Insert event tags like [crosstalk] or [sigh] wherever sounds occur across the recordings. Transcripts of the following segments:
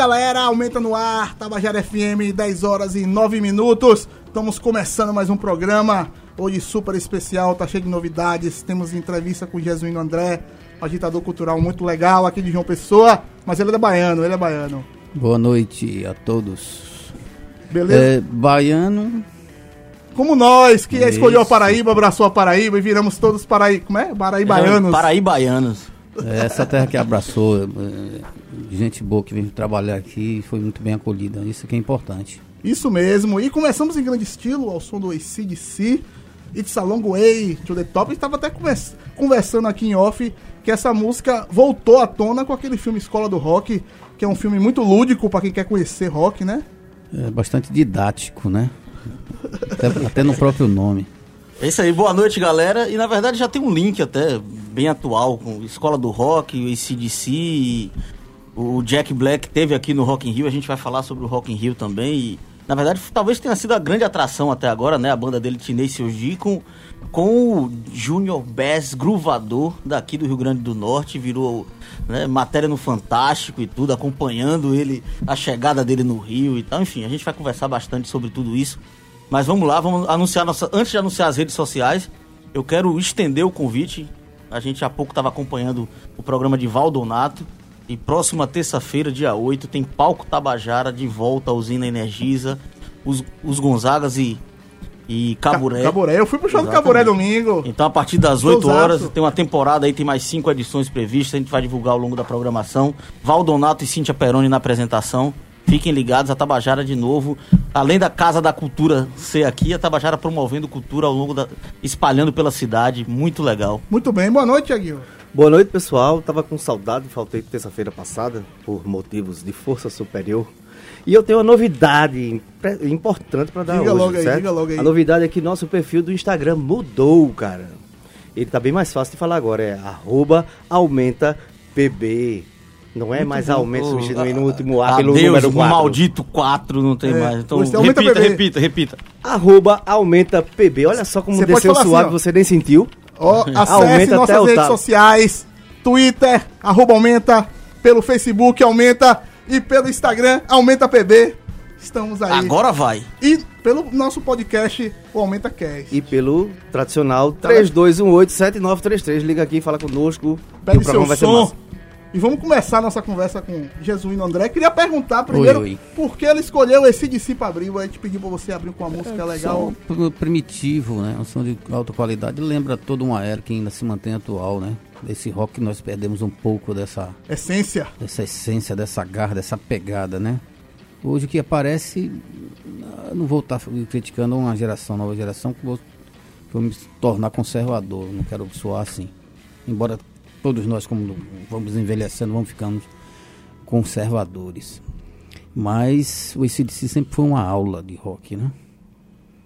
Galera. Aumenta no ar, Tabajara FM, 10 horas e 9 minutos. Estamos começando mais um programa. Hoje super especial, tá cheio de novidades. Temos entrevista com o Jesuíno André, um agitador cultural muito legal aqui de João Pessoa. Mas ele é baiano, ele é baiano. Boa noite a todos. Beleza? É, baiano, Como nós, que Isso. escolheu a Paraíba, abraçou a Paraíba e viramos todos Paraí... Como é? Paraíbaianos. Paraíbaianos. é essa terra que abraçou, é, gente boa que veio trabalhar aqui e foi muito bem acolhida. Isso que é importante. Isso mesmo. E começamos em grande estilo, ao som do ACDC. It's a Long Way to the Top. Estava até convers- conversando aqui em off que essa música voltou à tona com aquele filme Escola do Rock, que é um filme muito lúdico para quem quer conhecer rock, né? É bastante didático, né? Até, até no próprio nome. É isso aí, boa noite, galera. E na verdade já tem um link até bem atual com Escola do Rock, o ACDC, e o Jack Black teve aqui no Rock in Rio. A gente vai falar sobre o Rock in Rio também. E, na verdade, talvez tenha sido a grande atração até agora, né? A banda dele, Tenacious D, com, com o Junior Bass Gruvador daqui do Rio Grande do Norte. Virou né, matéria no Fantástico e tudo, acompanhando ele, a chegada dele no Rio e tal. Enfim, a gente vai conversar bastante sobre tudo isso. Mas vamos lá, vamos anunciar nossa. Antes de anunciar as redes sociais, eu quero estender o convite. A gente há pouco estava acompanhando o programa de Valdonato. E próxima terça-feira, dia 8, tem Palco Tabajara de volta à usina Energisa. Os, os Gonzagas e, e Caburé. Caburé. Eu fui pro show do Exatamente. Caburé domingo. Então, a partir das 8 Showzaço. horas, tem uma temporada aí, tem mais cinco edições previstas. A gente vai divulgar ao longo da programação. Valdonato e Cíntia Peroni na apresentação. Fiquem ligados, a Tabajara de novo. Além da Casa da Cultura ser aqui, a Tabajara promovendo cultura ao longo da. espalhando pela cidade. Muito legal. Muito bem, boa noite, Aguil. Boa noite, pessoal. Tava com saudade, faltei terça-feira passada por motivos de força superior. E eu tenho uma novidade importante para dar Diga hoje, logo aí, certo? diga logo aí. A novidade é que nosso perfil do Instagram mudou, cara. Ele tá bem mais fácil de falar agora, é arroba aumenta pb. Não é mais aumenta substituindo no último A pelo Adeus, número o 4. maldito 4 não tem É, mais. Então, você repita, bebê. repita, repita. Arroba aumenta pb. Olha só como Você desceu assim, suave, ó. você nem sentiu. Ó, acesse nossas redes sociais, Twitter, arroba aumenta, pelo Facebook aumenta e pelo Instagram aumenta PB. Estamos aí. Agora vai. E pelo nosso podcast, o Aumenta Cast. E pelo tradicional Tá 3218-7933. Liga aqui e fala conosco. Pede o programa seu vai ser som. massa. E vamos começar nossa conversa com Jesuíno André. Queria perguntar primeiro oi. por que ele escolheu esse DC pra abrir. A gente pediu pra você abrir com uma música legal. Som pr- primitivo, né? Um som de alta qualidade. Lembra toda uma era que ainda se mantém atual, né? Desse rock que nós perdemos um pouco dessa, Essência. dessa essência, dessa garra, dessa pegada, né? Hoje o que aparece, não vou estar criticando uma geração, nova geração, que vou, vou me tornar conservador, não quero soar assim. Embora todos nós, como vamos envelhecendo, vamos ficando conservadores. Mas o ACDC sempre foi uma aula de rock, né?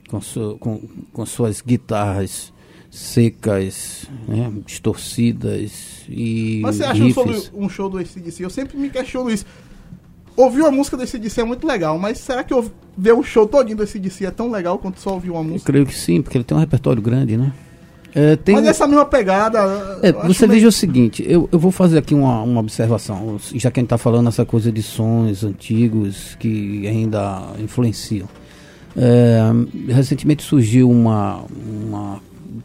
Com, su- com, com suas guitarras secas, né? distorcidas e Mas você acha um do, um show do ACDC? Eu sempre me questiono isso. Ouvir a música do ACDC é muito legal, mas será que eu ver um show todinho do ACDC é tão legal quanto só ouvir uma Eu música? creio que sim, porque ele tem um repertório grande, né? É, tem, Mas essa mesma pegada. é, você meio- veja o seguinte, eu, eu vou fazer aqui uma, uma observação, já que a gente está falando essa coisa de sons antigos que ainda influenciam. É, recentemente surgiu uma, uma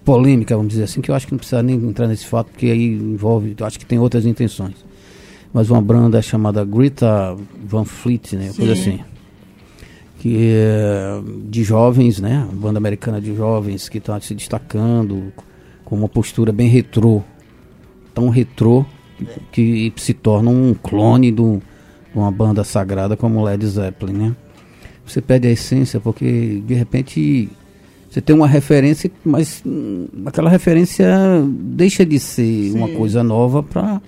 polêmica, vamos dizer assim, que eu acho que não precisa nem entrar nesse fato, porque aí envolve, eu acho que tem outras intenções. Mas uma banda chamada Greta Van Fleet, né? Coisa Sim. assim. Que é de jovens, né? Uma banda americana de jovens que estão se destacando com uma postura bem retrô. Tão retrô que, que se torna um clone do, de uma banda sagrada como Led Zeppelin, né? Você perde a essência porque de repente você tem uma referência, mas hum, aquela referência deixa de ser uma Sim. coisa nova para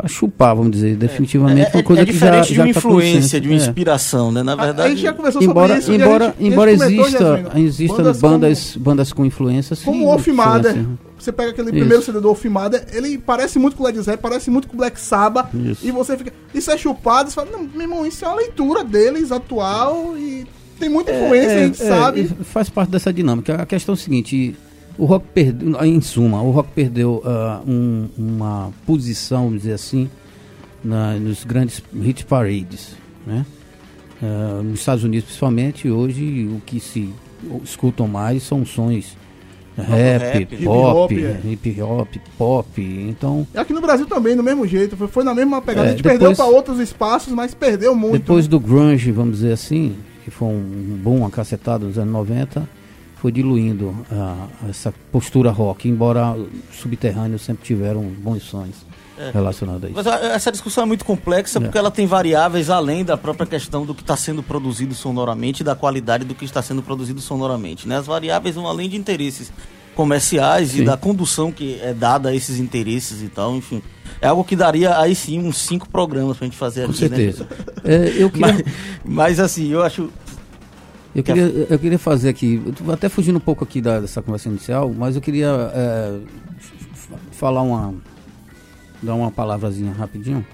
para chupar, vamos dizer, definitivamente É, uma coisa é que já diferente já de uma tá com influência, de uma É. inspiração, né? Na A- A, verdade. gente já conversou Embora, sobre isso. e a embora, gente- a embora comentou, exista, exista bandas bandas, bandas, com influência, sim, Como o Wolf Mother, influência. você pega aquele Isso. primeiro CD do Mother, ele parece muito com o Led Zeppelin, parece muito com o Black Sabbath, Isso. e você fica, isso é chupado, você fala, não, meu irmão, isso é uma leitura deles, atual, e tem muita influência, a gente É, sabe. e Faz parte dessa dinâmica. A questão é o seguinte: o rock perdeu, em suma, o rock perdeu ah, um- uma posição, vamos dizer assim, na- nos grandes hit parades, né? Ah, nos Estados Unidos principalmente, hoje o que se escutam mais são sons rap, rap, hip pop, hop, é. hip hop, pop, então E aqui no Brasil também, do mesmo jeito. Foi, foi na mesma pegada. É, a gente perdeu depois- pra outros espaços, mas perdeu muito. Depois né? do grunge, vamos dizer assim, que foi um bom acacetado nos anos 90, foi diluindo a- essa postura rock, embora subterrâneos sempre tiveram bons sons relacionados a isso. Mas a- essa discussão é muito complexa É. porque ela tem variáveis além da própria questão do que está sendo produzido sonoramente e da qualidade do que está sendo produzido sonoramente. Né? As variáveis vão além de interesses comerciais e Sim. da condução que é dada a esses interesses e tal, enfim. É algo que daria aí sim uns cinco programas pra gente fazer Com aqui, né? certeza. É, eu, [laughs] queria, Mas, mas assim, eu acho. Eu, queria, eu queria fazer aqui, até fugindo um pouco aqui da- dessa conversa inicial, mas eu queria é, falar uma. dar uma palavrazinha rapidinho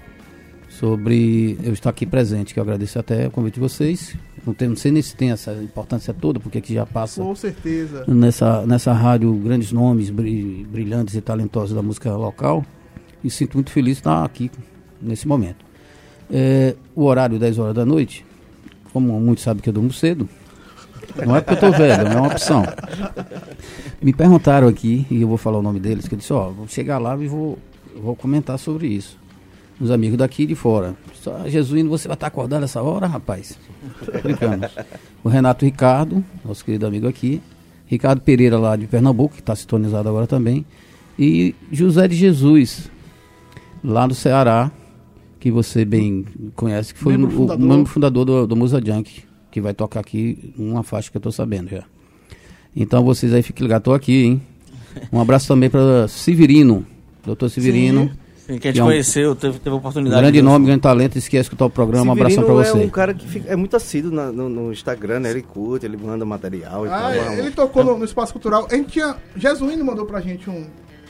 sobre eu estar aqui presente, que eu agradeço até o convite de vocês. Não, tem, não sei nem se tem essa importância toda, porque aqui já passa Com certeza. nessa, nessa rádio grandes nomes bri- brilhantes e talentosos da música local e sinto muito feliz de estar aqui nesse momento. É, o horário 10 horas da noite, como muitos sabem que eu durmo cedo, não é porque eu tô velho, não é uma opção. Me perguntaram aqui, e eu vou falar o nome deles, que eu disse, ó, vou chegar lá e vou, vou comentar sobre isso. Os amigos daqui e de fora. Só, Jesuíno, você vai estar acordado essa hora, rapaz? Brincando. O Renato Ricardo, nosso querido amigo aqui. Ricardo Pereira, lá de Pernambuco, que está sintonizado agora também. E José de Jesus, lá do Ceará, que você bem conhece, que foi Membro o, o fundador. membro fundador do, do Musa Junk, que vai tocar aqui uma faixa que eu estou sabendo já. Então vocês aí fiquem ligados, tô aqui, hein? Um abraço também para Severino, doutor Severino. Sim, que a Que gente é um- conheceu, teve, teve a oportunidade Grande de- nome, grande talento, se quer escutar o programa, um abração para Severino você. é um cara que fica- é muito assíduo na- no, no Instagram, né? Ele curte, ele manda material e Ah, tal. é, ele tocou no, no Espaço Cultural. A gente tinha. Jesuíno mandou pra gente um.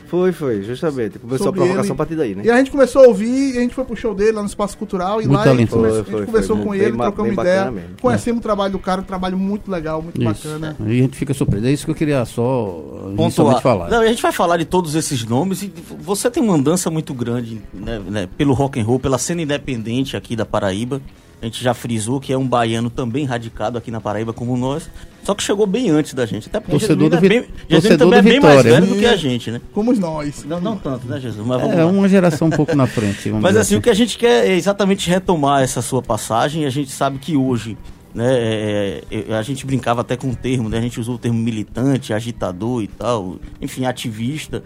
Foi, foi, justamente. Começou Sobre a provocação ele. a partir daí, né? E a gente começou a ouvir, e a gente foi pro show dele lá no Espaço Cultural. E Muito lá a gente, come- a Foi, gente foi, conversou foi com bem ele, trocamos bem ideia. Conhecemos o trabalho do cara, um trabalho muito legal, muito Isso. bacana. E a gente fica surpreso. É isso que eu queria só pontuar. falar. Não, a gente vai falar de todos esses nomes e você tem uma andança muito grande né, né, pelo rock and roll, pela cena independente aqui da Paraíba. A gente já frisou que é um baiano também radicado aqui na Paraíba como nós, só que chegou bem antes da gente. Até porque Torcedor do é Vi- bem, Jesuíno também é bem mais velho do que a gente, né? Como nós. Não, não tanto, né, Jesus? Mas vamos É lá. uma geração um pouco na frente. vamos Mas dizer assim, o que a gente quer é exatamente retomar essa sua passagem. A gente sabe que hoje, né, é, é, a gente brincava até com o termo, né? A gente usou o termo militante, agitador e tal, enfim, ativista.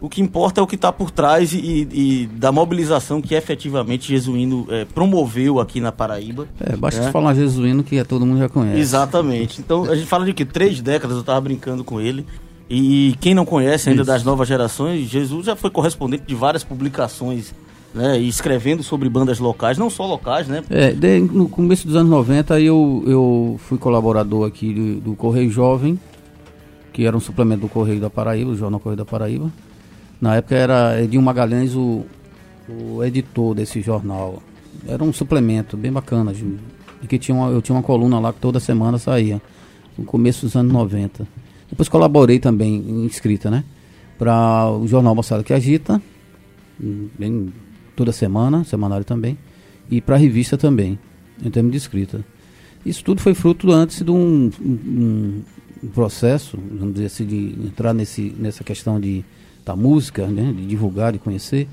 O que importa é o que está por trás e, e da mobilização que efetivamente Jesuíno é, promoveu aqui na Paraíba. É, basta É. falar jesuíno que todo mundo já conhece. Exatamente. Então a gente fala de que três décadas eu estava brincando com ele. E quem não conhece ainda Isso. das novas gerações, Jesus já foi correspondente de várias publicações, né? E escrevendo sobre bandas locais, não só locais, né? É, de- no começo dos anos 90 eu, eu fui colaborador aqui do, do Correio Jovem, que era um suplemento do Correio da Paraíba, o Jornal Correio da Paraíba. Na época era Edinho Magalhães o, o editor desse jornal. Era um suplemento bem bacana, de- que tinha uma- eu tinha uma coluna lá que toda semana saía, no começo dos anos 90. Depois colaborei também em escrita, né? Para o jornal Moçada que Agita, bem, toda semana, semanário também, e para a revista também, em termos de escrita. Isso tudo foi fruto antes de um, um- um processo, vamos dizer assim, de entrar nesse, nessa questão de, da música, né, de divulgar, de conhecer,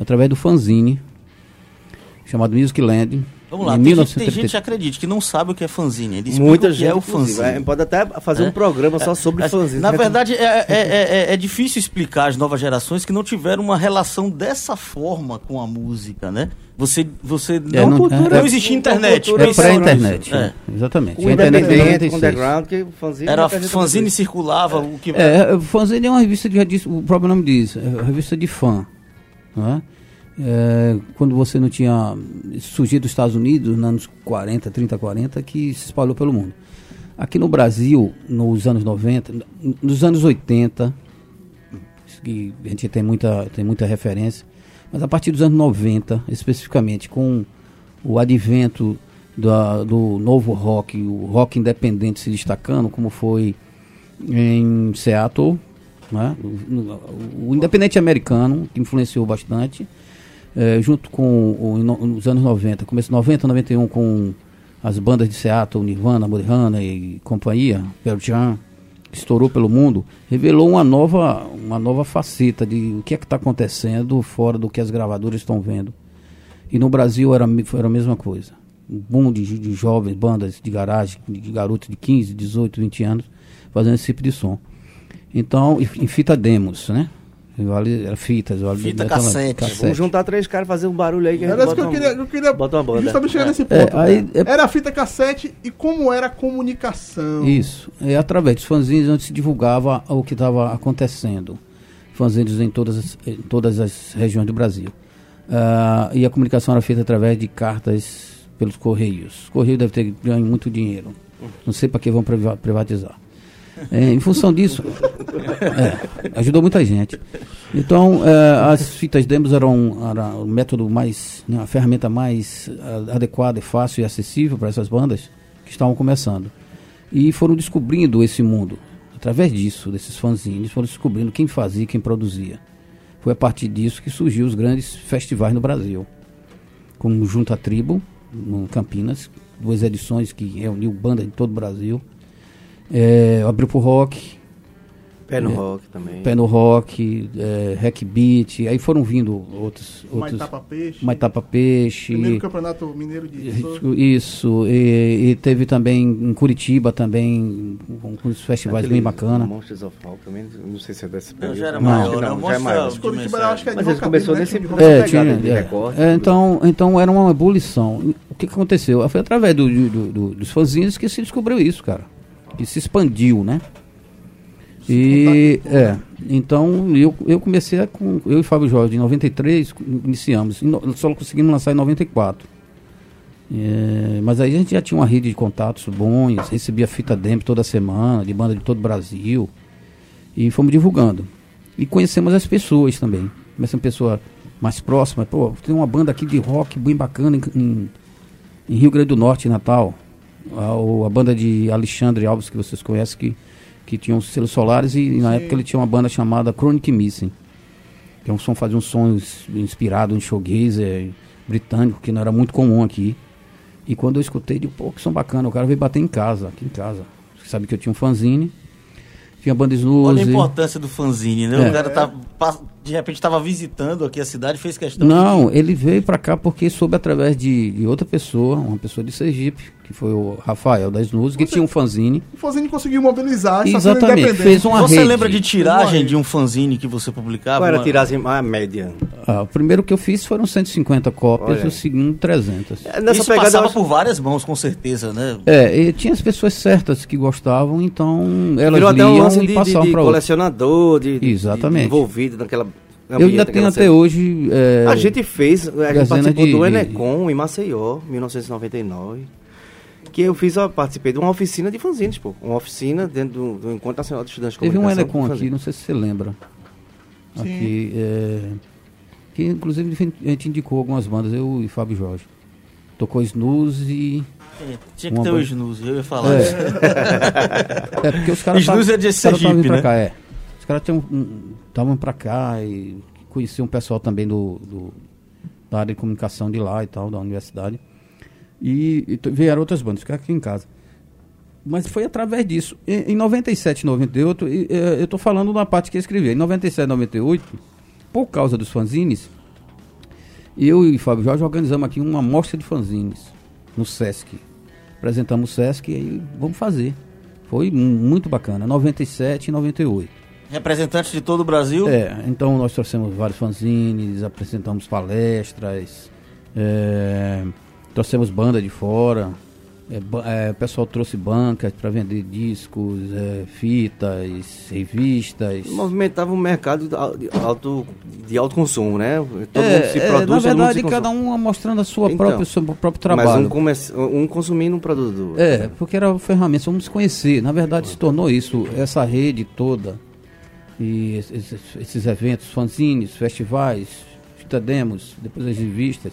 através do fanzine, chamado Music Land. Vamos lá, em tem, gente, tem 1933. gente, acredite, que não sabe o que é fanzine. Ele Muita o que gente é o fanzine. é, Pode até fazer É. um programa só sobre É, fanzine. Na verdade, é, é- é- é- é difícil explicar às novas gerações que não tiveram uma relação dessa forma com a música, né? Você, você É, não, não- não, é- existia internet. cultura É não existia pré-internet, isso. É. né? exatamente. o independente, 96. o underground, que o fanzine... Era fanzine circulava, o que É, o fanzine é uma revista já disse- o próprio nome diz, é uma revista de fã. Não é? É, quando você não tinha surgido dos Estados Unidos, nos anos 40, 30, 40, que se espalhou pelo mundo. Aqui no Brasil, nos anos 90, nos anos 80, isso que a gente tem muita, tem muita referência, mas a partir dos anos 90, especificamente com o advento da- do novo rock, o rock independente se destacando, como foi em Seattle, né? o, o- independente americano, que influenciou bastante, eh, junto com o, no- nos anos 90, começo de 90, 91, com as bandas de Seattle, Nirvana, Mudhoney e companhia, Pearl Jam, estourou pelo mundo, revelou uma nova, uma nova faceta de o que é que está acontecendo fora do que as gravadoras estão vendo. E no Brasil era, era a mesma coisa. Um boom de, de jovens, bandas de garagem, de, garotos de 15, 18, 20 anos, fazendo esse tipo de som. Então, e, e fita demos, né? Vale, era fitas, vale, Fita aquela- cassete. Vamos juntar três caras fazer um barulho aí que a gente Era isso bota que eu uma- queria, eu queria bota uma banda. justamente chegar nesse É, ponto. aí- né? é- Era a fita cassete e como era a comunicação. Isso, é através dos fanzines onde se divulgava o que estava acontecendo. Fanzines em todas as, em todas as regiões do Brasil. Ah, e a comunicação era feita através de cartas pelos Correios. O Correio deve ter ganho muito dinheiro. Não sei para que vão priva- privatizar. É, em função disso, é, ajudou muita gente. Então, é, as fitas demos eram, era o método mais, né, a ferramenta mais ah, adequada, e fácil e acessível para essas bandas que estavam começando. E foram descobrindo esse mundo. Através disso, desses fanzines, foram descobrindo quem fazia quem produzia. Foi a partir disso que surgiu os grandes festivais no Brasil. Como Junta Tribo, no Campinas, duas edições que reuniu bandas de todo o Brasil. É, abriu pro rock, Pé no rock também. pé no rock, é, hack beat, aí foram vindo outros. outros Maitapa Peixe. Maitapa Peixe. Primeiro campeonato mineiro de Isso, isso, e, e teve também em Curitiba também um, uns festivais Aquele bem bacanas. Monsters of Rock também, não sei se é desse Não, período. já era Não. maior, Não, né? já é maior. Curitiba eu acho que é de Mas ele rockabilly, começou né? nesse rock. É, tinha, de é. recorte, É, então, então era uma ebulição. O que, que aconteceu? Foi através do, do- do- dos fanzines que se descobriu isso, cara. Que se expandiu, né? E é, então eu, eu comecei a, com eu e Fábio Jorge em 93 iniciamos, só conseguimos lançar em 94. É, mas aí a gente já tinha uma rede de contatos bons, recebia fita demo toda semana, de banda de todo o Brasil. E fomos divulgando. E conhecemos as pessoas também. Começamos pessoa mais próxima. Pô, tem uma banda aqui de rock bem bacana em, em- em Rio Grande do Norte, Natal. A, a banda de Alexandre Alves, que vocês conhecem, que, que tinha os selos solares. E, na época ele tinha uma banda chamada Chronic Missing. Que é um som, fazia um som ins- inspirado em showgazer britânico, que não era muito comum aqui. E quando eu escutei, digo, pô, que som bacana, o cara veio bater em casa, aqui em casa. Sabe que eu tinha um fanzine, tinha banda Snooze. Olha a importância do fanzine, né? É. O cara tá, de repente estava visitando aqui a cidade fez questão Não, ele veio pra cá porque soube através de, de outra pessoa, uma pessoa de Sergipe, que foi o Rafael da Snooze, que tinha um fanzine. O fanzine conseguiu mobilizar Exatamente, fez uma Você rede. lembra de tiragem de um fanzine que você publicava? Qual era a Uma- tiragem a média? Ah, o primeiro que eu fiz foram 150 cópias, Olha. o segundo 300. É, Nessa Isso pegada eu passava acho- por várias mãos, com certeza, né? É, e tinha as pessoas certas que gostavam, então elas virou até um liam lance e de, passavam de colecionador, de, de- Exatamente. de envolvido naquela. Eu ainda tenho até hoje. é, A gente fez, a gente participou de- do de- Enecom em Maceió, 1999. Que eu fiz, ó, participei de uma oficina de fanzines, pô. Uma oficina dentro do, do Encontro Nacional de Estudantes de Teve um de aqui, não sei se você lembra. Sim. Aqui, é, que inclusive a gente indicou algumas bandas, eu e Fábio Jorge. Tocou Snooze e. É, Tinha que ter o. Snooze, eu ia falar. É. [laughs] É, porque os caras. Snooze é de os caras tavam Sergipe, né? cá, é. Os caras estavam pra cá e conheciam um pessoal também do, do- da área de comunicação de lá e tal, da universidade. E, e vieram outras bandas, ficaram aqui em casa. Mas foi através disso. Em, em 97, 98, e, eh, eu tô falando da parte que eu escrevi. Em 97, 98, por causa dos fanzines, eu e Fábio Jorge organizamos aqui uma amostra de fanzines no Sesc. Apresentamos o Sesc e aí vamos fazer. Foi mu- muito bacana, 97 e 98. Representantes de todo o Brasil. É, então nós trouxemos vários fanzines, apresentamos palestras, é, trouxemos banda de fora, é, é, o pessoal trouxe bancas para vender discos, é, fitas, revistas. Movimentava um mercado de al- de alto, de alto consumo, né? Todo É, mundo se é, produz, na verdade, consome. cada um mostrando a sua Então, própria, seu próprio Mas trabalho. um, come- um consumindo um produto do outro. É, porque era ferramenta, vamos se conhecer. Na verdade, se tornou isso, essa rede toda. E es- esses, esses eventos, fanzines, festivais, fita demos, depois as revistas.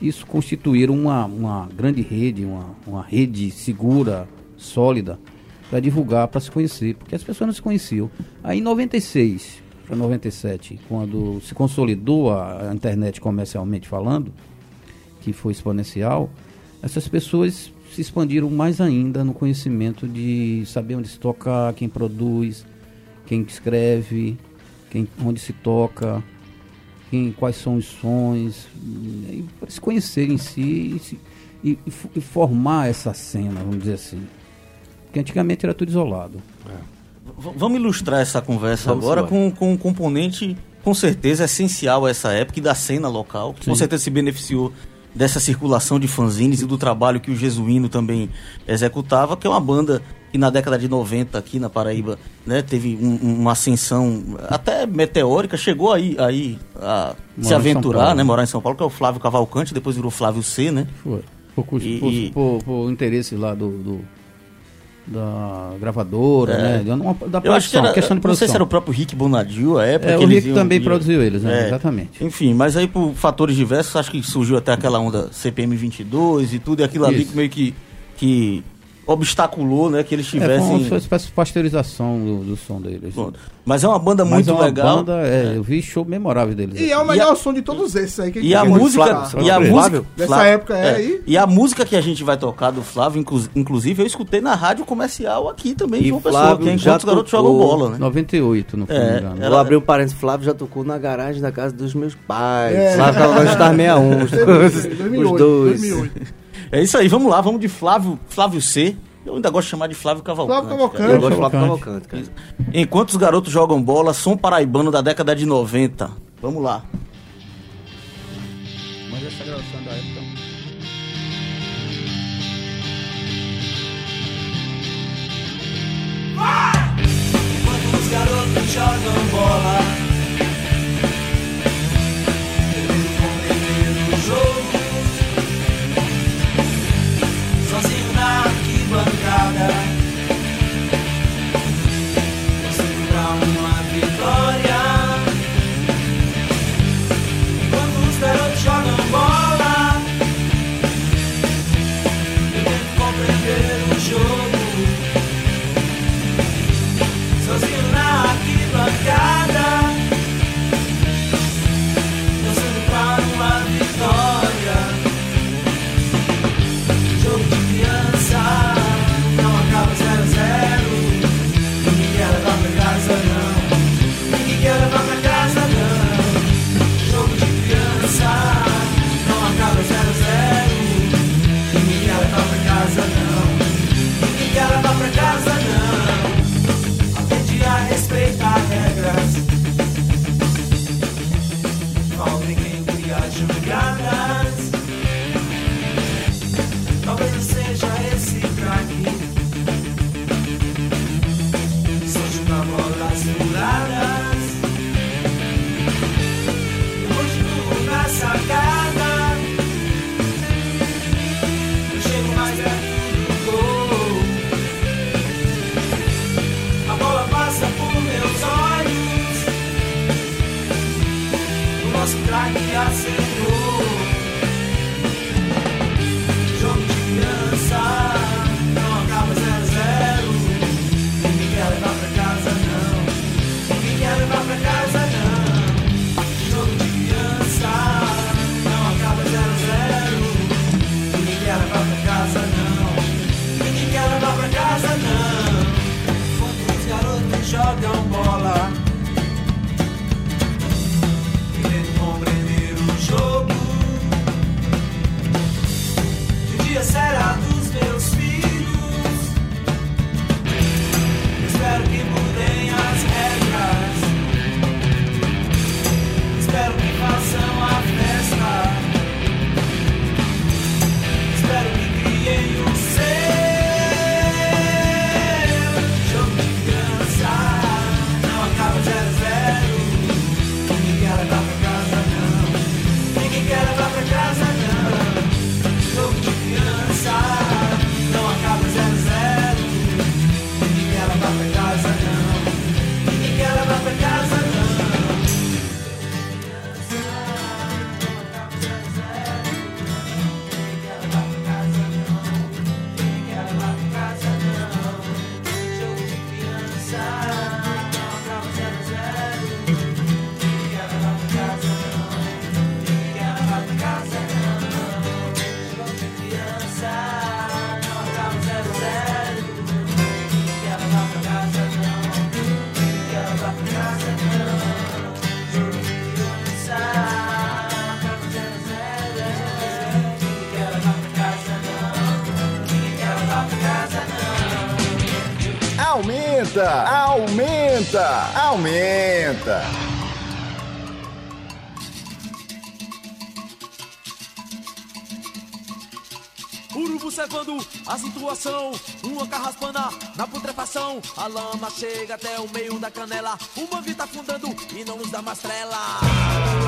Isso constituíram uma, uma grande rede, uma, uma rede segura, sólida, para divulgar, para se conhecer. Porque as pessoas não se conheciam. Aí em 96, para 97, quando se consolidou a, a internet comercialmente falando, que foi exponencial, essas pessoas se expandiram mais ainda no conhecimento de saber onde se tocar, quem produz, quem escreve, quem, onde se toca, quem, quais são os sons, e, para se conhecer em si e, se- e- e fo- formar essa cena, vamos dizer assim. Porque antigamente era tudo isolado. V- Vamos ilustrar essa conversa Vamos agora com, com um componente, com certeza, essencial a essa época e da cena local. que Com Sim. certeza se beneficiou dessa circulação de fanzines e do trabalho que o Jesuíno também executava, que é uma banda que na década de 90 aqui na Paraíba né, teve um- um- uma ascensão até meteórica, chegou aí, aí a se aventurar, né, morar em São Paulo, que é o Flávio Cavalcante, depois virou Flávio C, né? Foi. Por, cus- E- por, e- por- por interesse lá do, do- da gravadora, É. né? Uma- da Eu acho que produção, era, questão de não produção. sei se era o próprio Rick Bonadil, a época É, que o Rick também produziu eles, né? É. Exatamente. Enfim, mas aí por fatores diversos, acho que surgiu até aquela onda CPM 22 e tudo, e aquilo ali Isso. que meio que, que obstaculou, né, que eles É, foi tivessem... uma espécie de pasteurização do, do som deles. Mas é uma banda Mas muito é uma legal. banda, é, eu vi show memorável deles. E é o melhor som de todos esses aí que E a música, e a Flávio. música Dessa Flávio- época é aí? E a música que a gente vai tocar do Flávio, inclu- inclusive, eu escutei na rádio comercial aqui também, E em João Pessoa, Flávio que é já enquanto os garotos tocou- jogam bola, né? 98, não foi É, engano. era- Vou abrir um parênteses, Flávio já tocou na garagem da casa dos meus pais. É. Flávio tava no Star 61, os, 2008, os dois. 2008. É isso aí, vamos lá, vamos de Flávio, Flávio C. Eu ainda gosto de chamar de Flávio Cavalcante. Flávio. Cavalcante. Eu gosto de Flávio Cavalcante. Cara. Enquanto os garotos jogam bola, som paraibano da década de 90. Vamos lá. Mas essa gravação da época. Enquanto os garotos jogam bola observando a situação, uma carraspana na putrefação. A lama chega até o meio da canela. O mangue tá afundando e não nos dá mais trela.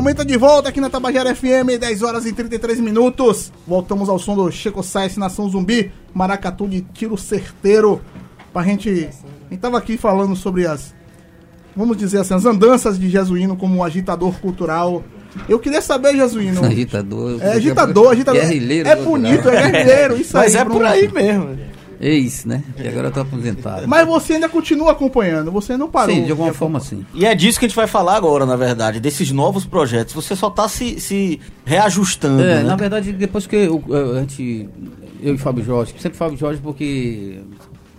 Aumenta de volta aqui na Tabajara FM, 10 horas e 33 minutos. Voltamos ao som do Checo Sainz, Nação Zumbi, Maracatu de tiro certeiro. Pra gente. A gente tava aqui falando sobre as. Vamos dizer assim, as andanças de Jesuíno como um agitador cultural. Eu queria saber, Jesuíno. [laughs] Agitador. É agitador, agitador. Guerrilheiro. É bonito, é guerrilheiro, isso Mas aí. é por aí mesmo. É isso, né? E agora eu tô aposentado. Mas você ainda continua acompanhando, você não parou. Sim, de alguma forma sim. E é disso que a gente vai falar agora, na verdade, desses novos projetos. Você só tá se, se reajustando, É, né? na verdade, depois que eu, a gente. Eu e Fábio Jorge, sempre Fábio Jorge porque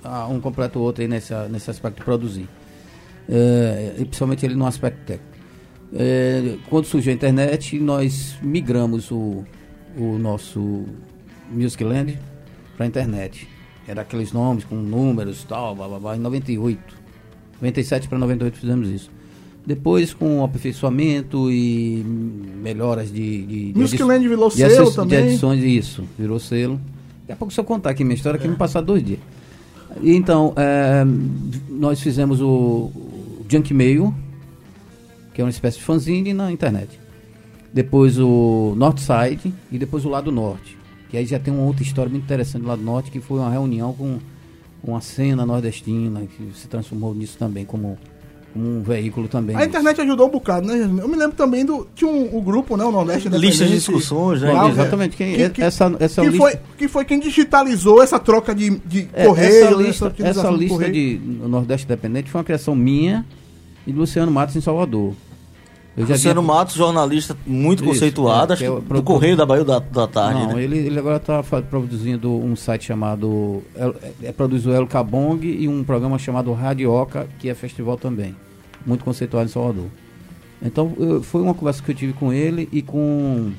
ah, um completa o outro aí nessa, nesse aspecto de produzir. É, e principalmente ele no aspecto técnico. É, quando surgiu a internet, nós migramos o, o nosso Musicland para a internet. Era aqueles nomes com números e tal, blá, blá, blá, em 98. 97 para 98 fizemos isso. Depois, com aperfeiçoamento e melhoras de. de, de Musicland edi- virou de selo assis- também. De edições, isso, virou selo. Daqui a pouco, se eu contar aqui minha história, que me passar dois dias. Então, é, nós fizemos o, o Junk Mail, que é uma espécie de fanzine na internet. Depois o Northside e depois o Lado Norte. Que aí já tem uma outra história muito interessante do Lado Norte, que foi uma reunião com uma cena nordestina, que se transformou nisso também, como, como um veículo também. A internet ajudou um bocado, né? Eu me lembro também do. Tinha um, o grupo, né? O Nordeste Listas de discussões, né? Lá, Exatamente, quem- que, que, essa- essa que lista- foi, que foi quem digitalizou essa troca de, de É, correio, essa lista, essa do lista correio. de Nordeste Independente foi uma criação minha e do Luciano Matos em Salvador. Eu Luciano Matos, jornalista muito Isso, conceituado, é, acho que é o do Correio da Bahia da, da Tarde, Não, né? ele, ele agora está produzindo um site chamado. É, é, produz o El Cabong e um programa chamado Radioca, que é festival também. Muito conceituado em Salvador. Então, eu- foi uma conversa que eu tive com ele e com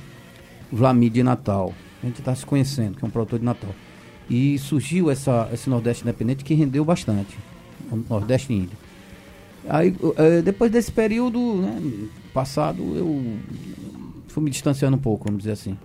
o Vlamir de Natal. A gente está se conhecendo, que é um produtor de Natal. E surgiu essa, esse Nordeste Independente que rendeu bastante. O Nordeste Índio. Aí, eh, depois desse período né, passado, eu fui me distanciando um pouco, vamos dizer assim.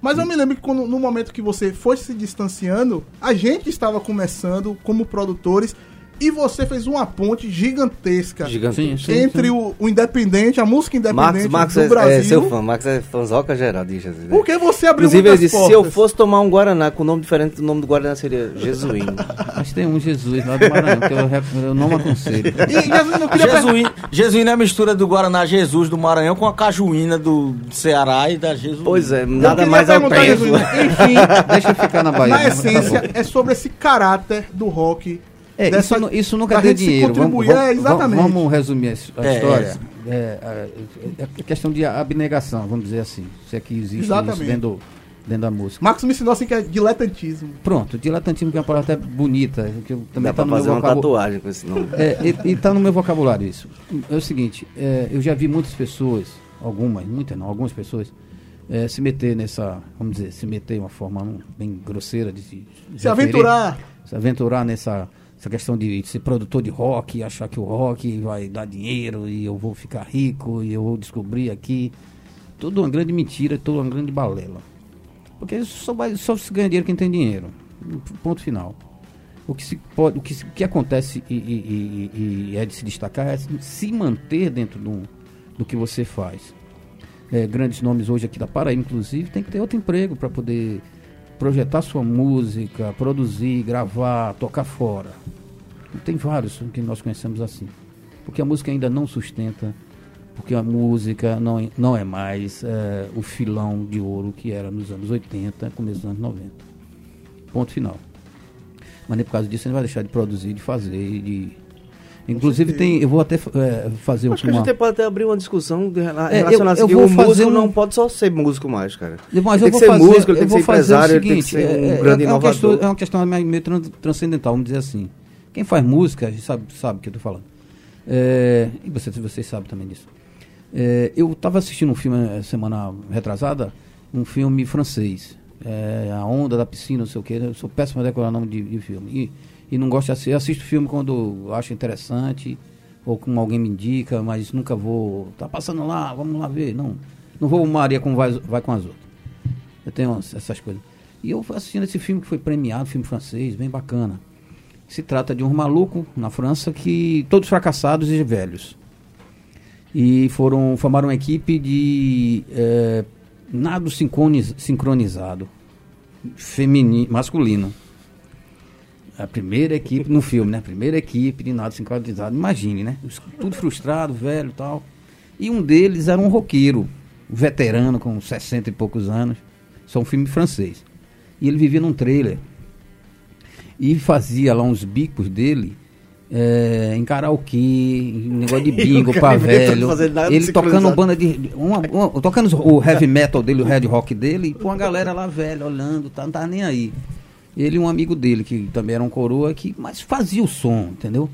Mas eu me lembro que quando, no momento que você foi se distanciando, a gente estava começando como produtores e você fez uma ponte gigantesca Gigante. Sim, sim, entre sim. O, o independente, a música independente Max, Max do é, Brasil. é seu fã, Max é fãzoca geral de Jesus. né? Porque você abriu Inclusive, muitas disse: portas. se eu fosse tomar um Guaraná com nome diferente do nome do Guaraná, seria Jesuíno. [laughs] Mas tem um Jesus lá do Maranhão, que eu, eu não aconselho. [laughs] E Jesus não queria perguntar. Jesuíno, Jesuíno é a mistura do Guaraná Jesus do Maranhão com a cajuína do Ceará e da Jesus. pois é, nada mais autêntico. Jesus, Enfim, [laughs] Deixa eu ficar na Bahia. na essência, Tá é sobre esse caráter do rock. É, dessa- isso, nu- isso nunca deu dinheiro. Vamos, vamos, é, exatamente. vamos resumir a, his- a É, história. É, a- é questão de abnegação, vamos dizer assim. Se é que existe Exatamente. isso dentro, dentro da música. Marcos me ensinou assim que é diletantismo. Pronto, diletantismo que é uma palavra até bonita, que eu também Dá tá pra no meu fazer uma tatuagem com esse nome. É, e, e tá no meu vocabulário isso. É o seguinte, é, eu já vi muitas pessoas, algumas, muitas não, algumas pessoas, é, se meter nessa, vamos dizer, se meter de uma forma bem grosseira de se, Se referir, aventurar. se aventurar nessa essa questão de ser produtor de rock, achar que o rock vai dar dinheiro e eu vou ficar rico e eu vou descobrir aqui. Tudo uma grande mentira, tudo uma grande balela. Porque só, vai, só se ganha dinheiro quem tem dinheiro. Ponto final. O que, se pode, o que, se- que acontece e, e- e- e é de se destacar é se manter dentro do, do que você faz. É, grandes nomes hoje aqui da Paraíba, inclusive, tem que ter outro emprego para poder projetar sua música, produzir, gravar, tocar fora. Tem vários que nós conhecemos assim. Porque a música ainda não sustenta, porque a música não, é- não é mais é, o filão de ouro que era nos anos 80, começo dos anos 90. Ponto final. Mas nem por causa disso a gente vai deixar de produzir, de fazer, de... Inclusive tem, eu vou até é, fazer Acho que a uma... gente pode até abrir uma discussão de- rela- É, eu- relacionada eu vou o músico fazer um- não pode só ser músico mais, cara. Mas tem eu vou ser fazer, músico, ele tem que ser empresário, o ele tem que seguinte, ser um é, grande é, uma questão, inovador. é uma questão meio, meio tran- transcendental, vamos dizer assim. Quem faz música sabe, sabe o que eu tô falando. É, e você, vocês sabem também disso. É, eu estava assistindo um filme eh, semana retrasada, um filme francês. É, a Onda da Piscina, não sei o que. Eu sou péssimo a decorar o nome de, de filme. E, e não gosto de assistir. Eu assisto filme quando acho interessante, ou como alguém me indica, mas nunca vou. Tá passando lá, vamos lá ver. Não, não vou Maria como vai, vai com as outras. Eu tenho essas coisas. E eu assistindo esse filme que foi premiado, filme francês, bem bacana. Se trata de um maluco na França que todos fracassados e velhos. E foram formaram uma equipe de eh, nado sincroniz- sincronizado, feminino, masculino. A primeira equipe no filme, né? A primeira equipe de nado sincronizado. Imagine, né? Tudo frustrado, velho, e tal. E um deles era um roqueiro, um veterano com 60 e poucos anos. Isso é um filme francês. E ele vivia num trailer e fazia lá uns bicos dele é, em karaokê, em negócio de [laughs] bingo pra velho. nada Ele tocando banda de. Uma, uma- tocando o heavy metal dele, o red rock dele, e com a galera lá velha olhando, tá, não tá nem aí. Ele e um amigo dele, que também era um coroa, que, mas fazia o som, entendeu?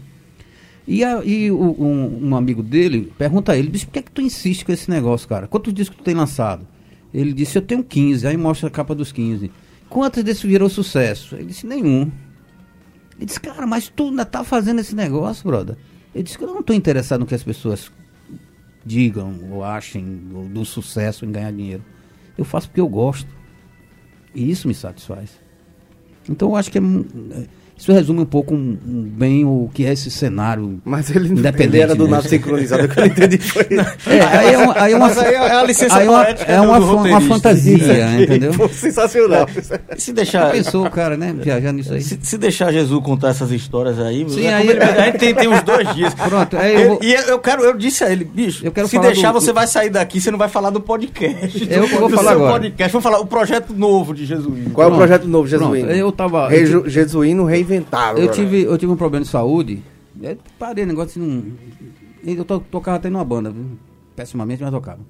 E, a- e o- um, um amigo dele pergunta a ele, diz, por que, é que tu insiste com esse negócio, cara? Quantos discos tu tem lançado? Ele disse, eu tenho 15, aí mostra a capa dos 15. Quantos desses virou sucesso? Ele disse, nenhum. Ele disse, cara, mas tu ainda tá fazendo esse negócio, brother? Ele disse que eu não tô interessado no que as pessoas digam ou achem do sucesso em ganhar dinheiro. Eu faço porque eu gosto. E isso me satisfaz. Então eu acho que é, isso resume um pouco um- um bem o que é esse cenário. Mas ele, Independente, ele era do né? nada sincronizado, eu não entendi. Foi... É, aí é, uma, aí é uma, aí é a licença aí é uma, é do uma, fa- uma fantasia, entendeu? Foi sensacional. E se deixar. Pensou o cara, né? Viajando nisso aí. Se, se deixar Jesus contar essas histórias aí, Sim, é aí- como ele- a gente tem, tem uns dois dias. Pronto, aí eu vou- E eu, eu quero, eu disse a ele, bicho, Eu quero se deixar do- você vai sair daqui, você não vai falar do podcast. É que eu vou do falar agora. podcast. Vamos falar o projeto novo de Jesus. Qual é o projeto novo, Pronto, Jesuíno? eu tava. Jesuíno reinventado. Eu tive, eu tive um problema de saúde. Eu parei, negócio assim. Não... Eu to- tocava até numa banda, pessimamente, mas tocava.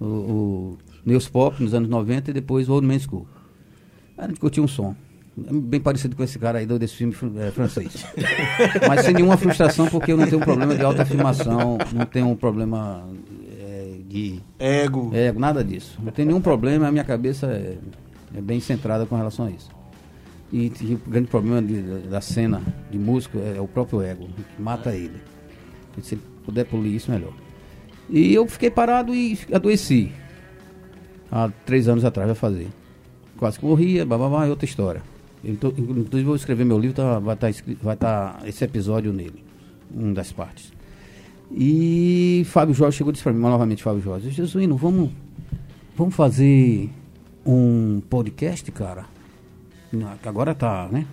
O, o News Pop nos anos 90 e depois o Old Man School. Aí a gente curtia um som. Bem parecido com esse cara aí desse filme eh, francês. [laughs] mas sem nenhuma frustração, porque eu não tenho um problema de autoafirmação, não tenho um problema eh, de Ego. é, nada disso. Não tem nenhum problema, a minha cabeça é, é bem centrada com relação a isso. E, e o grande problema de- da cena de músico é, o próprio ego, que mata ele. E se ele puder polir isso, melhor. E eu fiquei parado e adoeci. Há três anos atrás vai fazer. Quase que morria, bababá, é outra história. Tô- inclusive vou escrever meu livro, tá- vai estar vai tá esse episódio nele, um das partes. E Fábio Jorge chegou e disse para mim, novamente Fábio Jorge, Jesuíno, vamos, vamos fazer um podcast, cara? Não, Agora tá, né?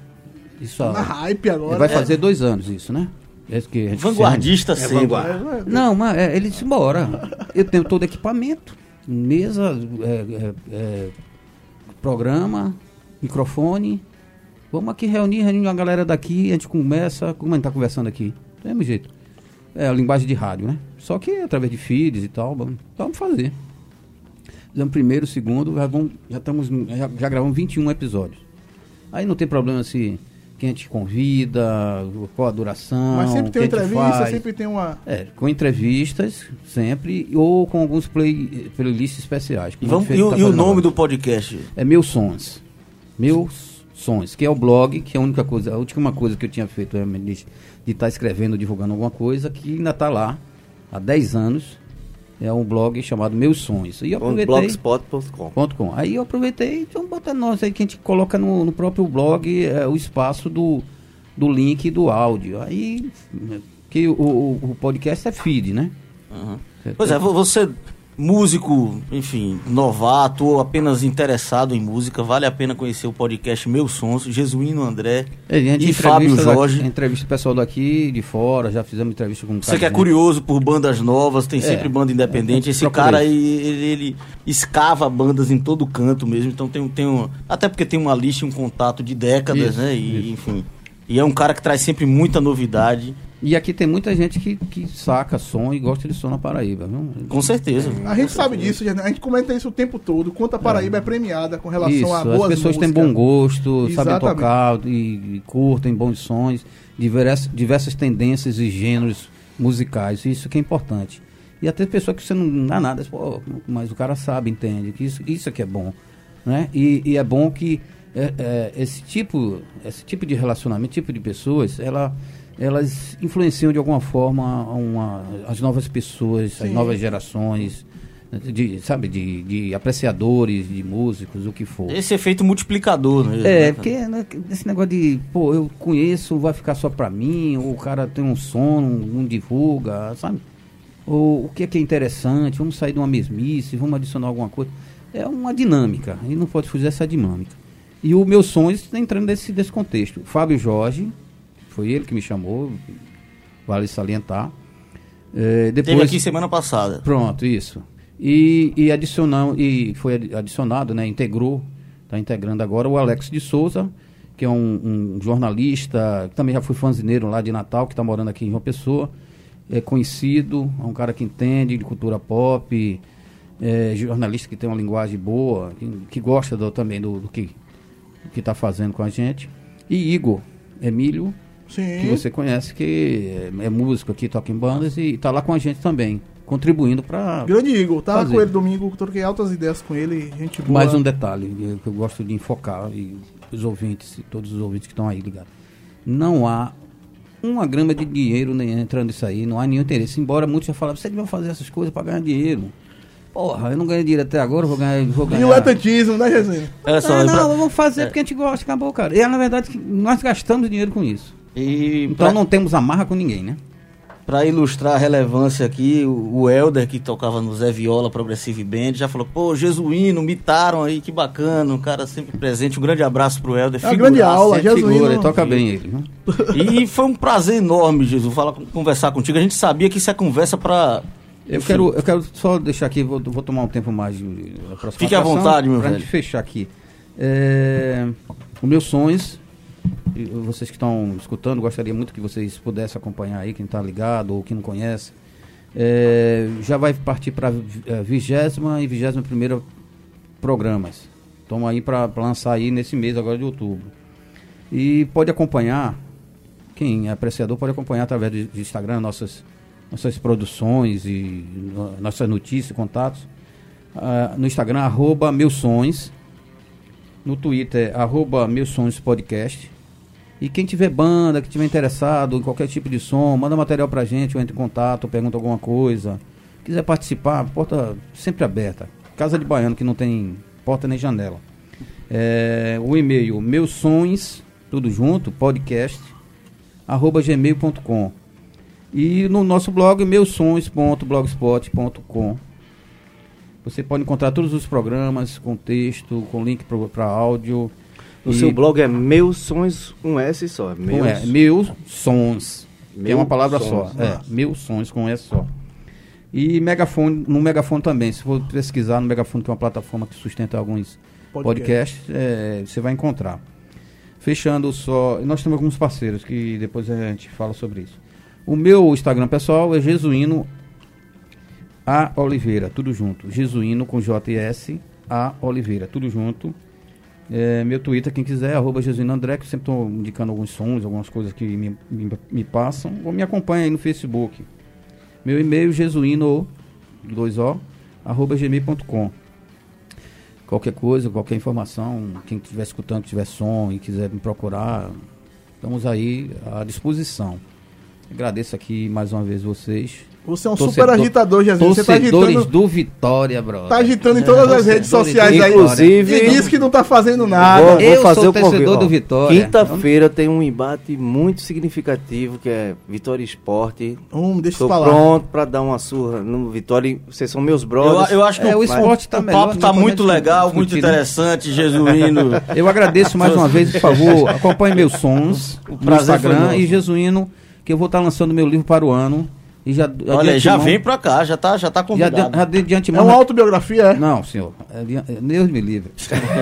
Isso Na a- hype agora. vai É. fazer dois anos isso, né? Esse que a gente Vanguardista É sempre. vanguarda. não, mas é, ele disse, bora. Eu tenho todo equipamento, mesa, é, é, é, programa, microfone. Vamos aqui reunir, reunir a galera daqui, a gente começa, como a gente tá conversando aqui. Do mesmo jeito. É a linguagem de rádio, né? Só que através de feeds e tal, vamos, vamos fazer. Fizemos primeiro, segundo, já, vamos, já, estamos, já, já gravamos 21 episódios. Aí não tem problema se quem a gente convida, qual a duração. Mas sempre tem entrevista, faz. sempre tem uma. É, com entrevistas, sempre, ou com alguns play, playlists especiais. E, vamos, e, o- tá e o nome agora. do podcast? É Meus Sons. Meus Sons, que é o blog, que é a única coisa, a última coisa que eu tinha feito realmente de estar escrevendo, divulgando alguma coisa, que ainda está lá há 10 anos. É um blog chamado Meus Sons. E eu aproveitei. Blogspot.com. Aí eu aproveitei, então bota nós aí que a gente coloca no, no próprio blog é, o espaço do, do link do áudio. Aí que o, o, o podcast é feed, né? Pois é, vo- você, músico, enfim, novato ou apenas interessado em música, vale a pena conhecer o podcast Meus Sons, Jesuíno André É, e Fábio Jorge. Entrevista o pessoal daqui, de fora, já fizemos entrevista com Você que é curioso por bandas novas, tem sempre banda independente. é, Esse cara aí, ele, ele escava bandas em todo canto mesmo. Então tem, um- tem um. Até porque tem uma lista e um contato de décadas, Isso, né? E, isso. enfim. E é um cara que traz sempre muita novidade. E aqui tem muita gente que, que saca som e gosta de som na Paraíba, viu? Com certeza. A gente sabe disso, a gente comenta isso o tempo todo. Quanto a Paraíba é, premiada com relação Isso, a as boas pessoas têm músicas. bom gosto, sabem Exatamente. tocar e, e curtem bons sons, diversas, diversas tendências e gêneros musicais, isso que é importante. E até pessoa que você não dá nada, pô, mas o cara sabe, entende, que isso, isso é que é bom. Né? E, e é bom que é, é, esse, tipo, esse tipo de relacionamento, tipo de pessoas, ela, elas influenciam de alguma forma uma, as novas pessoas, as Sim. novas gerações, de, sabe, de, de apreciadores, de músicos, o que for. Esse efeito multiplicador, né? É, porque né, esse negócio de, pô, eu conheço, vai ficar só pra mim, ou o cara tem um som, não, divulga, sabe? Ou o que é que é interessante, vamos sair de uma mesmice, vamos adicionar alguma coisa. É uma dinâmica, e não pode fugir dessa dinâmica. E o meu sonho está entrando nesse, nesse contexto. Fábio Jorge, foi ele que me chamou, vale salientar. É, Teve depois, aqui semana passada. Pronto, isso. E, e, adicionam, e foi adi- adicionado, né, integrou, está integrando agora o Alex de Souza, que é um, um jornalista, que também já foi fanzineiro lá de Natal, que está morando aqui em João Pessoa, é conhecido, é um cara que entende de cultura pop, é jornalista que tem uma linguagem boa, que, que gosta do- também do, do que que está fazendo com a gente. E Igor Emílio, Sim. que você conhece, que é, é músico aqui, toca em bandas e tá lá com a gente também, contribuindo para Grande Igor, tava Fazer. com ele domingo, troquei altas ideias com ele, gente boa. Mais um detalhe que eu gosto de enfocar e os ouvintes, e todos os ouvintes que estão aí ligados. Não há uma grama de dinheiro nem entrando nisso aí, não há nenhum interesse. Embora muitos já falaram, você devia fazer essas coisas para ganhar dinheiro. Porra, eu não ganhei dinheiro até agora, eu vou ganhar. Vou E ganhar. o etantismo, né, só, Ah, pra- não, vamos fazer porque a gente gosta, acabou, cara. E é, na verdade, que nós gastamos dinheiro com isso. E Então pra, não temos amarra com ninguém, né? pra ilustrar a relevância aqui, o, o Helder, que tocava no Zé Viola Progressive Band, já falou, pô, Jesuíno, mitaram aí, que bacana, um cara sempre presente. Um grande abraço pro Helder. É uma grande aula, Jesuíno. Figura, ele toca bem ele. viu? E foi um prazer enorme, Jesus, falar, conversar contigo. A gente sabia que isso é conversa pra. Eu Enfim. quero, eu quero só deixar aqui, vou, vou tomar um tempo mais Fique à vontade, meu pra velho. gente fechar aqui. É, os meus sonhos, vocês que estão escutando, gostaria muito que vocês pudessem acompanhar aí, quem está ligado ou quem não conhece. É, já vai partir para a vigésima e vigésima primeira programas. Estamos aí para lançar aí nesse mês agora de outubro. E pode acompanhar, quem é apreciador pode acompanhar através do Instagram nossas, nossas produções e no- nossas notícias, contatos. Ah, no Instagram, arroba meus sonhos. No Twitter, arroba meus sonhos podcast. E quem tiver banda, que tiver interessado em qualquer tipo de som, manda material pra gente, ou entre em contato, pergunta alguma coisa. Quiser participar, porta sempre aberta. Casa de baiano que não tem porta nem janela. É, o e-mail meus sonhos, tudo junto, podcast, arroba gmail.com. E no nosso blog, meusonhos.blogspot.com. Você pode encontrar todos os programas com texto, com link para áudio. O E- seu blog é Meus Sons, um S só. Meus, Não é, meus sons. é Meu uma palavra sons. só. É, meus sons com S só. E megafone, no megafone também. Se for pesquisar no megafone, que é uma plataforma que sustenta alguns Podcast. podcasts, é, você vai encontrar. Fechando só. Nós temos alguns parceiros que depois a gente fala sobre isso. O meu Instagram pessoal é Jesuíno A Oliveira, tudo junto. Jesuíno com JS A Oliveira, tudo junto. É, meu Twitter, quem quiser, arroba André, que eu sempre estou indicando alguns sons, algumas coisas que me, me, me passam. Ou me acompanha aí no Facebook. Meu e-mail, jesuíno, 2O, arroba gmail.com. Qualquer coisa, qualquer informação, quem estiver escutando, tiver som e quiser me procurar, estamos aí à disposição. Agradeço aqui mais uma vez vocês. Você é um Torcedor- super agitador, Jesus. Você tá agitando, do Vitória, brother. tá agitando em todas as redes sociais aí. Inclusive- E diz que não tá fazendo nada. Vou, vou Eu fazer sou o torcedor do Vitória. Quinta-feira tem um embate muito significativo que é Vitória Esporte. Hum, deixa eu Estou falar. pronto pra dar uma surra no Vitória. Vocês são meus Eu, brothers. eu acho que É, o o, esporte tá o melhor, papo tá muito legal, discutir, muito né? interessante, Jesuíno. [laughs] Eu agradeço mais uma vez, por favor, [laughs] acompanhe meus sons no prazer foi Instagram e Jesuíno, que eu vou estar lançando meu livro para o ano. E já, Olha, já vem pra cá, já tá, já tá Já, convidado. de, já de, de É antemão. uma autobiografia, é? Não, senhor. É de, é, Deus me livre.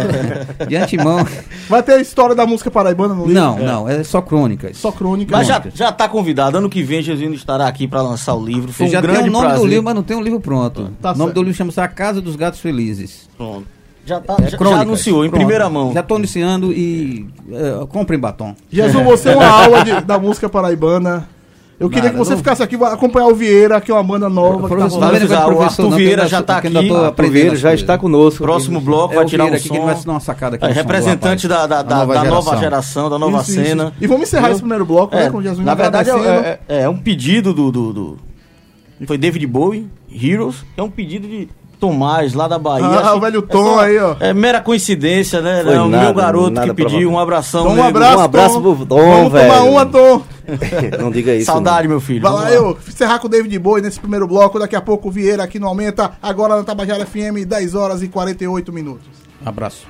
[laughs] de antemão. Vai ter a história da música paraibana no livro? Não, não, é só crônicas. Só crônica. Mas já, Crônicas. já tá convidado. Ano que vem, Jesuíno estará aqui pra lançar o livro. Foi Você um já tem grande o nome prazer. do livro, mas não tem um livro pronto. Tá o nome certo. do livro chama-se A Casa dos Gatos Felizes. Pronto. Já, tá, É já, já crônicas, anunciou, em primeira mão. Já estou anunciando e é, comprem batom. Jesus, você é uma aula de- da música paraibana. Eu queria Nada, que você não- ficasse aqui acompanhar o Vieira, que é uma banda nova. que tá não vai avisar, o Arthur não, Vieira que já tá que ainda aqui. Arthur aprendendo Vieira já está conosco. Próximo bloco É vai o tirar Vieira um aqui som. que ele vai se dar uma sacada aqui É, representante da, da, da, nova da nova geração. geração, da nova Isso, cena. isso. E vamos encerrar esse primeiro bloco, É, né? Com o Jesus na verdade, é, agradecendo. é- é um pedido do, do, do- Foi David Bowie, Heroes, que é um pedido de Tomás, lá da Bahia. Ah, Acho o velho Tom só- aí, ó. É mera coincidência, né? Foi é o meu nada, garoto nada que pediu. provável. Um abração. Então, um nego. abraço, Um abraço Tom. pro Tom, Vamos tomar velho. uma, Tom. [laughs] Não diga isso. Saudade, meu filho. Vai Vamos lá, eu encerrar com o David Bowie nesse primeiro bloco. Daqui a pouco o Vieira aqui no Aumenta. Agora na Tabajara FM, 10 horas e 48 minutos. Abraço.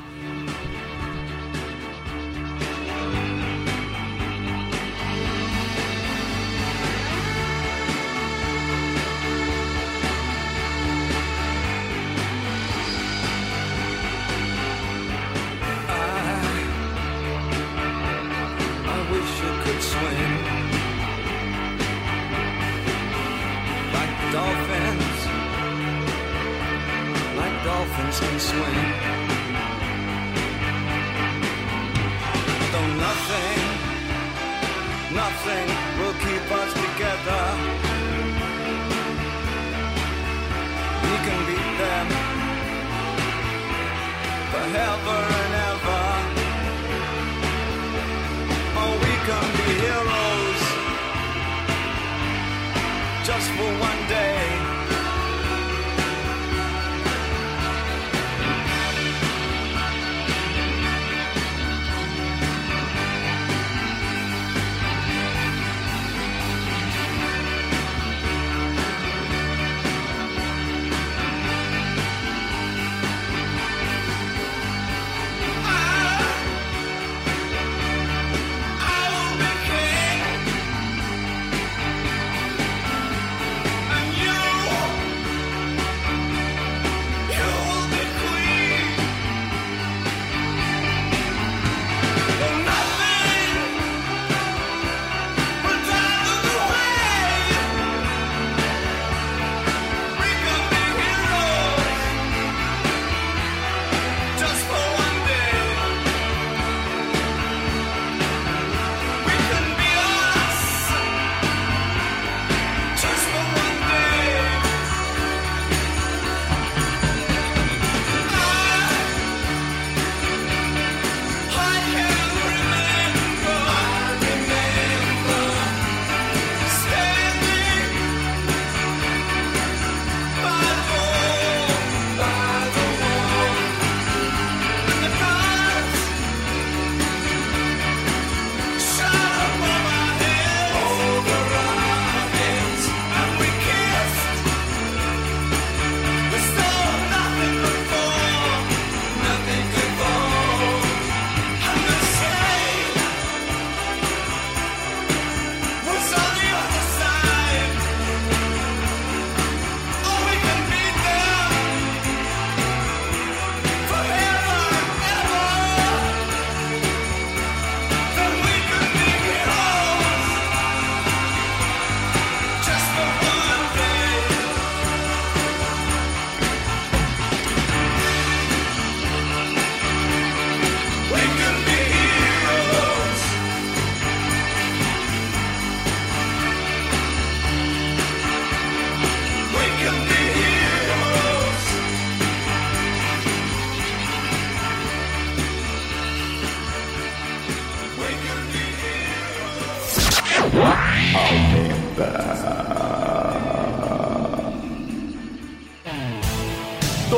Nothing will keep us together. We can beat them forever and ever. Oh, we can be heroes just for one day.